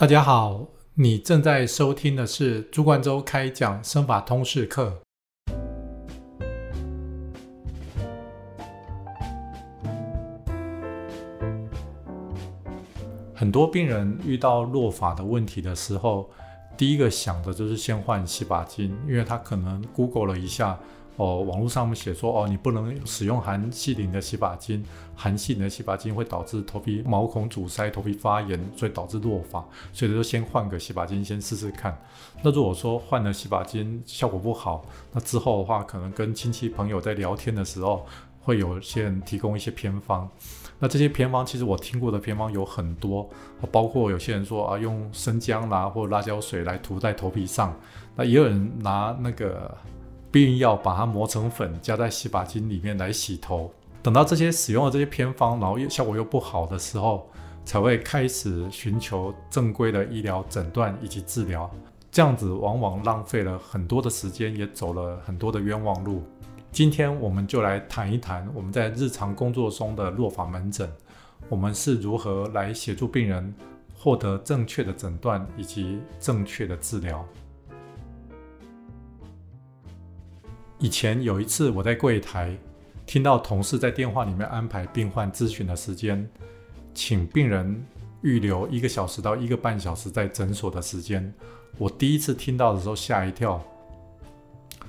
大家好，你正在收听的是朱冠洲开讲生法通识课。很多病人遇到落发的问题的时候，第一个想的就是先换洗发精，因为他可能 Google 了一下。哦，网络上面写说，哦，你不能使用含细磷的洗发精，含细磷的洗发精会导致头皮毛孔阻塞、头皮发炎，所以导致落发，所以就先换个洗发精先试试看。那如果说换了洗发精效果不好，那之后的话，可能跟亲戚朋友在聊天的时候，会有些人提供一些偏方。那这些偏方其实我听过的偏方有很多，包括有些人说啊，用生姜啦或辣椒水来涂在头皮上，那也有人拿那个。避孕药把它磨成粉，加在洗发精里面来洗头。等到这些使用了这些偏方，然后又效果又不好的时候，才会开始寻求正规的医疗诊断以及治疗。这样子往往浪费了很多的时间，也走了很多的冤枉路。今天我们就来谈一谈我们在日常工作中的落法门诊，我们是如何来协助病人获得正确的诊断以及正确的治疗。以前有一次，我在柜台听到同事在电话里面安排病患咨询的时间，请病人预留一个小时到一个半小时在诊所的时间。我第一次听到的时候吓一跳，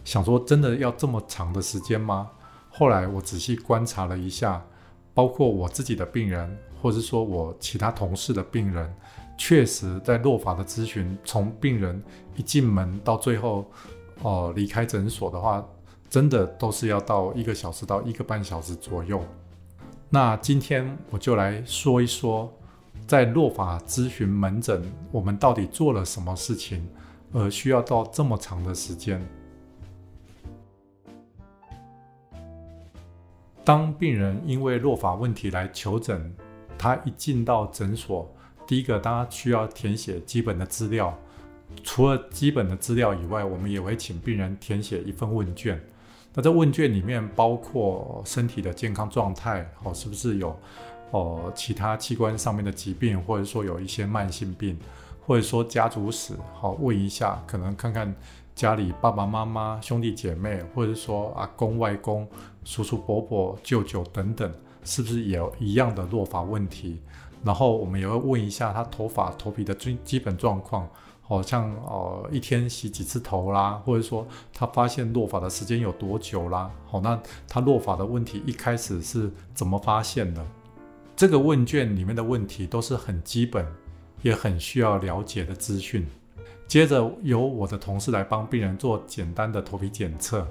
想说真的要这么长的时间吗？后来我仔细观察了一下，包括我自己的病人，或者说我其他同事的病人，确实在落法的咨询，从病人一进门到最后哦离开诊所的话。真的都是要到一个小时到一个半小时左右。那今天我就来说一说，在落法咨询门诊，我们到底做了什么事情，而需要到这么长的时间。当病人因为落法问题来求诊，他一进到诊所，第一个他需要填写基本的资料。除了基本的资料以外，我们也会请病人填写一份问卷。那在问卷里面包括身体的健康状态，哦，是不是有哦其他器官上面的疾病，或者说有一些慢性病，或者说家族史，好问一下，可能看看家里爸爸妈妈、兄弟姐妹，或者说阿公外公、叔叔伯伯、舅舅等等，是不是也有一样的落发问题？然后我们也会问一下他头发、头皮的最基本状况。好像哦，一天洗几次头啦，或者说他发现落发的时间有多久啦？好，那他落发的问题一开始是怎么发现的？这个问卷里面的问题都是很基本，也很需要了解的资讯。接着由我的同事来帮病人做简单的头皮检测。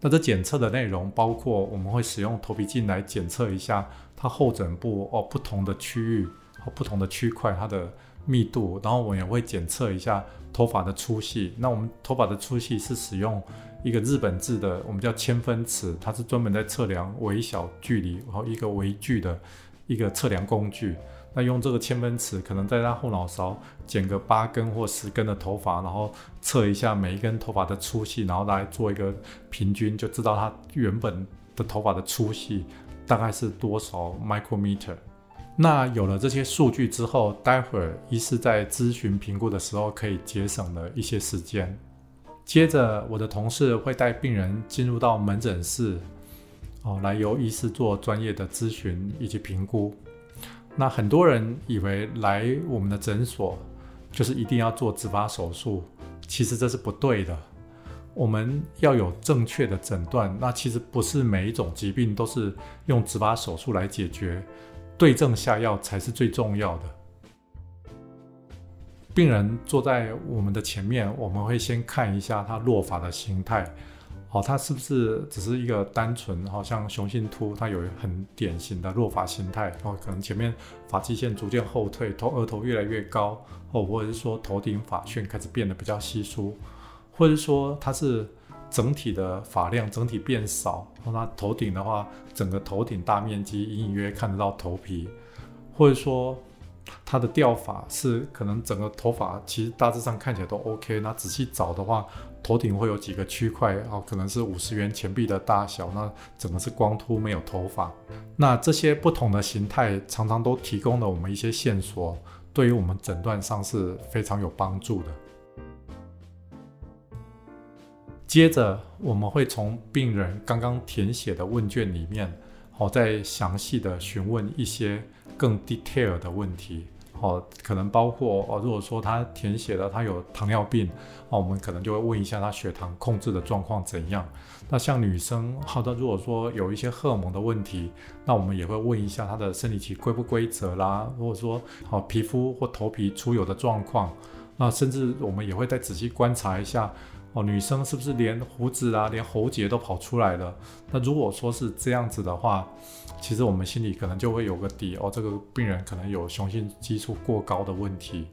那这检测的内容包括我们会使用头皮镜来检测一下他后枕部哦不同的区域和不同的区块它的。密度，然后我也会检测一下头发的粗细。那我们头发的粗细是使用一个日本制的，我们叫千分尺，它是专门在测量微小距离，然后一个微距的一个测量工具。那用这个千分尺，可能在他后脑勺剪个八根或十根的头发，然后测一下每一根头发的粗细，然后来做一个平均，就知道他原本的头发的粗细大概是多少 micrometer。那有了这些数据之后，待会儿医师在咨询评估的时候可以节省了一些时间。接着，我的同事会带病人进入到门诊室，哦，来由医师做专业的咨询以及评估。那很多人以为来我们的诊所就是一定要做植发手术，其实这是不对的。我们要有正确的诊断，那其实不是每一种疾病都是用植发手术来解决。对症下药才是最重要的。病人坐在我们的前面，我们会先看一下他落发的形态，哦，他是不是只是一个单纯，好像雄性秃，他有很典型的落发形态，哦，可能前面发际线逐渐后退，头额头越来越高，哦，或者是说头顶发旋开始变得比较稀疏，或者说他是。整体的发量整体变少，那头顶的话，整个头顶大面积隐隐约看得到头皮，或者说它的掉发是可能整个头发其实大致上看起来都 OK，那仔细找的话，头顶会有几个区块啊，可能是五十元钱币的大小，那整个是光秃没有头发。那这些不同的形态常常都提供了我们一些线索，对于我们诊断上是非常有帮助的。接着，我们会从病人刚刚填写的问卷里面，好，再详细的询问一些更 detail 的问题。哦，可能包括哦，如果说他填写了他有糖尿病，哦，我们可能就会问一下他血糖控制的状况怎样。那像女生，好的，如果说有一些荷尔蒙的问题，那我们也会问一下她的生理期规不规则啦，或者说好皮肤或头皮出油的状况。那甚至我们也会再仔细观察一下。哦，女生是不是连胡子啊，连喉结都跑出来了？那如果说是这样子的话，其实我们心里可能就会有个底哦，这个病人可能有雄性激素过高的问题，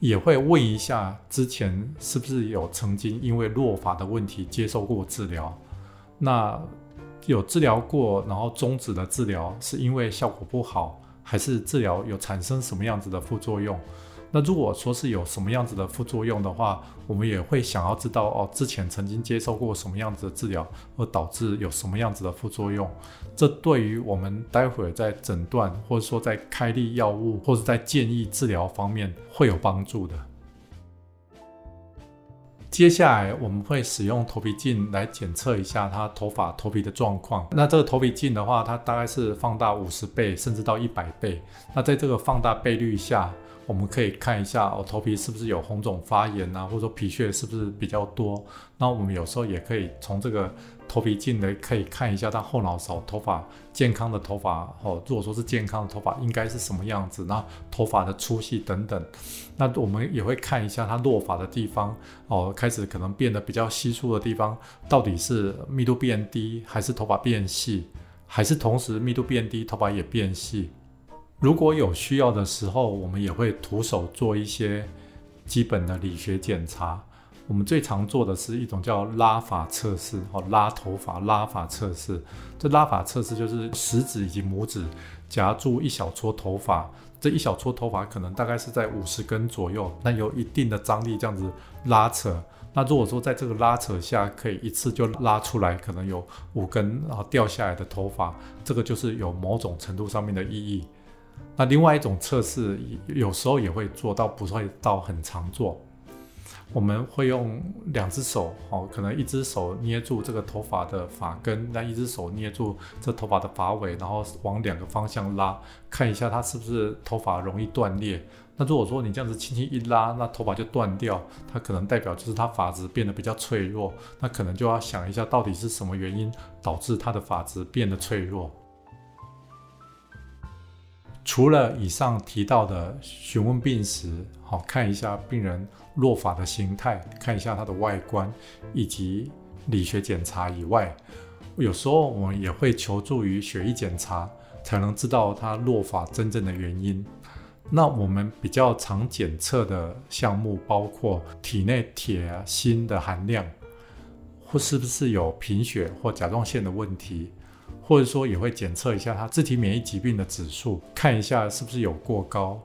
也会问一下之前是不是有曾经因为落发的问题接受过治疗，那有治疗过，然后终止了治疗，是因为效果不好，还是治疗有产生什么样子的副作用？那如果说是有什么样子的副作用的话，我们也会想要知道哦，之前曾经接受过什么样子的治疗，而导致有什么样子的副作用，这对于我们待会儿在诊断或者说在开立药物或者在建议治疗方面会有帮助的。接下来我们会使用头皮镜来检测一下他头发头皮的状况。那这个头皮镜的话，它大概是放大五十倍甚至到一百倍。那在这个放大倍率下，我们可以看一下哦，头皮是不是有红肿发炎啊，或者说皮屑是不是比较多？那我们有时候也可以从这个头皮镜呢，可以看一下它后脑勺头发健康的头发哦。如果说是健康的头发，应该是什么样子？那头发的粗细等等。那我们也会看一下它落发的地方哦，开始可能变得比较稀疏的地方，到底是密度变低，还是头发变细，还是同时密度变低，头发也变细？如果有需要的时候，我们也会徒手做一些基本的理学检查。我们最常做的是一种叫拉法测试，哦，拉头发拉法测试。这拉法测试就是食指以及拇指夹住一小撮头发，这一小撮头发可能大概是在五十根左右，那有一定的张力，这样子拉扯。那如果说在这个拉扯下可以一次就拉出来，可能有五根然后掉下来的头发，这个就是有某种程度上面的意义。那另外一种测试，有时候也会做到，不会到很常做。我们会用两只手，哦，可能一只手捏住这个头发的发根，那一只手捏住这头发的发尾，然后往两个方向拉，看一下它是不是头发容易断裂。那如果说你这样子轻轻一拉，那头发就断掉，它可能代表就是它发质变得比较脆弱。那可能就要想一下，到底是什么原因导致它的发质变得脆弱。除了以上提到的询问病史，好看一下病人落发的形态，看一下他的外观，以及理学检查以外，有时候我们也会求助于血液检查，才能知道他落发真正的原因。那我们比较常检测的项目包括体内铁、锌的含量，或是不是有贫血或甲状腺的问题。或者说也会检测一下他自体免疫疾病的指数，看一下是不是有过高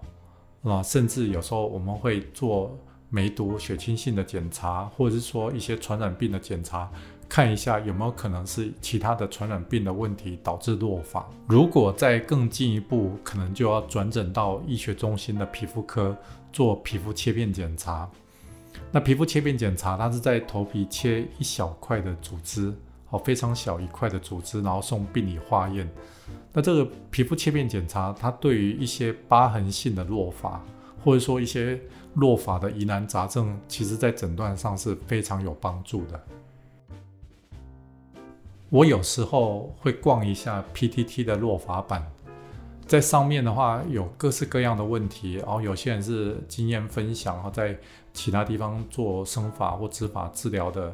啊，甚至有时候我们会做梅毒、血清性的检查，或者是说一些传染病的检查，看一下有没有可能是其他的传染病的问题导致落发。如果再更进一步，可能就要转诊到医学中心的皮肤科做皮肤切片检查。那皮肤切片检查，它是在头皮切一小块的组织。好，非常小一块的组织，然后送病理化验。那这个皮肤切片检查，它对于一些疤痕性的落发，或者说一些落发的疑难杂症，其实在诊断上是非常有帮助的。我有时候会逛一下 PTT 的落发版，在上面的话有各式各样的问题，然后有些人是经验分享，然后在其他地方做生发或植发治疗的。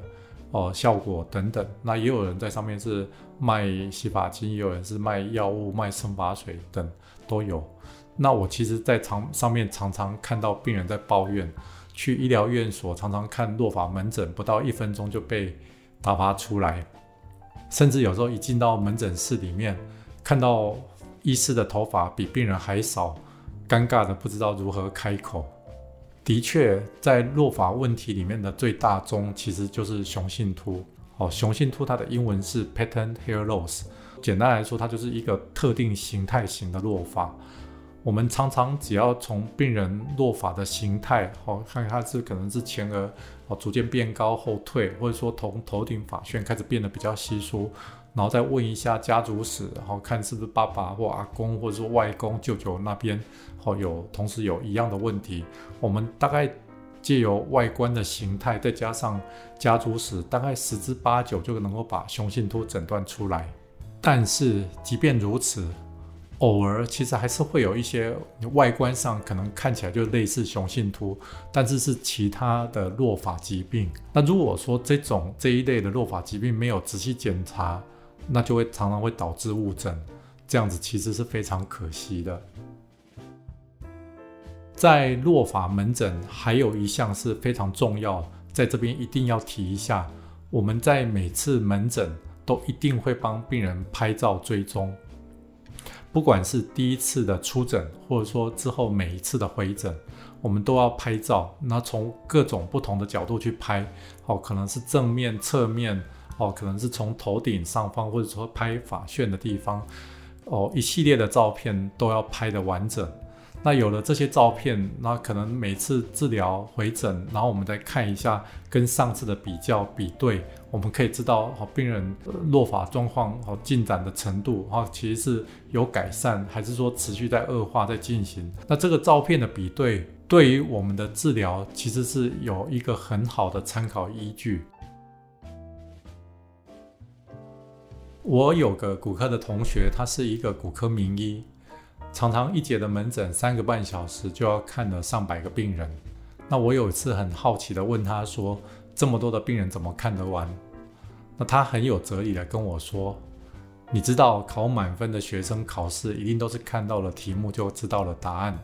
哦，效果等等，那也有人在上面是卖洗发精，也有人是卖药物、卖生发水等都有。那我其实，在常上面常常看到病人在抱怨，去医疗院所常常看落发门诊，不到一分钟就被打发出来，甚至有时候一进到门诊室里面，看到医师的头发比病人还少，尴尬的不知道如何开口。的确，在落发问题里面的最大宗其实就是雄性秃。哦，雄性秃它的英文是 pattern hair loss，简单来说，它就是一个特定形态型的落发。我们常常只要从病人落发的形态，哦，看他是可能是前额哦逐渐变高后退，或者说从头顶发旋开始变得比较稀疏，然后再问一下家族史，然后看是不是爸爸或阿公或者说外公舅舅那边哦有同时有一样的问题，我们大概。借由外观的形态，再加上家族史，大概十之八九就能够把雄性秃诊断出来。但是即便如此，偶尔其实还是会有一些外观上可能看起来就类似雄性秃，但是是其他的落发疾病。那如果说这种这一类的落发疾病没有仔细检查，那就会常常会导致误诊，这样子其实是非常可惜的。在落法门诊还有一项是非常重要，在这边一定要提一下。我们在每次门诊都一定会帮病人拍照追踪，不管是第一次的出诊，或者说之后每一次的回诊，我们都要拍照。那从各种不同的角度去拍，哦，可能是正面、侧面，哦，可能是从头顶上方，或者说拍发旋的地方，哦，一系列的照片都要拍的完整。那有了这些照片，那可能每次治疗回诊，然后我们再看一下跟上次的比较比对，我们可以知道哦病人落发状况好进展的程度哈，其实是有改善，还是说持续在恶化在进行？那这个照片的比对对于我们的治疗其实是有一个很好的参考依据。我有个骨科的同学，他是一个骨科名医。常常一节的门诊三个半小时就要看了上百个病人，那我有一次很好奇的问他说：“这么多的病人怎么看得完？”那他很有哲理的跟我说：“你知道考满分的学生考试一定都是看到了题目就知道了答案，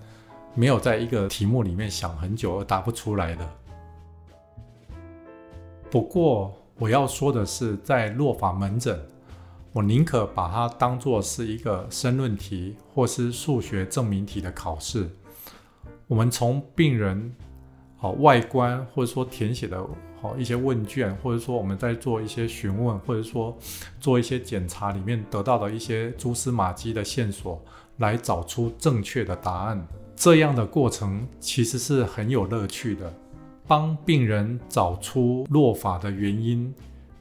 没有在一个题目里面想很久而答不出来的。”不过我要说的是，在落法门诊。我宁可把它当做是一个申论题或是数学证明题的考试。我们从病人好外观，或者说填写的好一些问卷，或者说我们在做一些询问，或者说做一些检查里面得到的一些蛛丝马迹的线索，来找出正确的答案。这样的过程其实是很有乐趣的，帮病人找出落发的原因。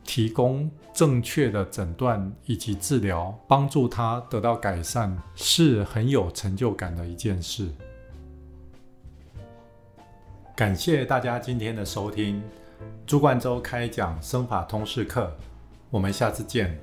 提供正确的诊断以及治疗，帮助他得到改善，是很有成就感的一件事。感谢大家今天的收听，朱冠洲开讲生法通识课，我们下次见。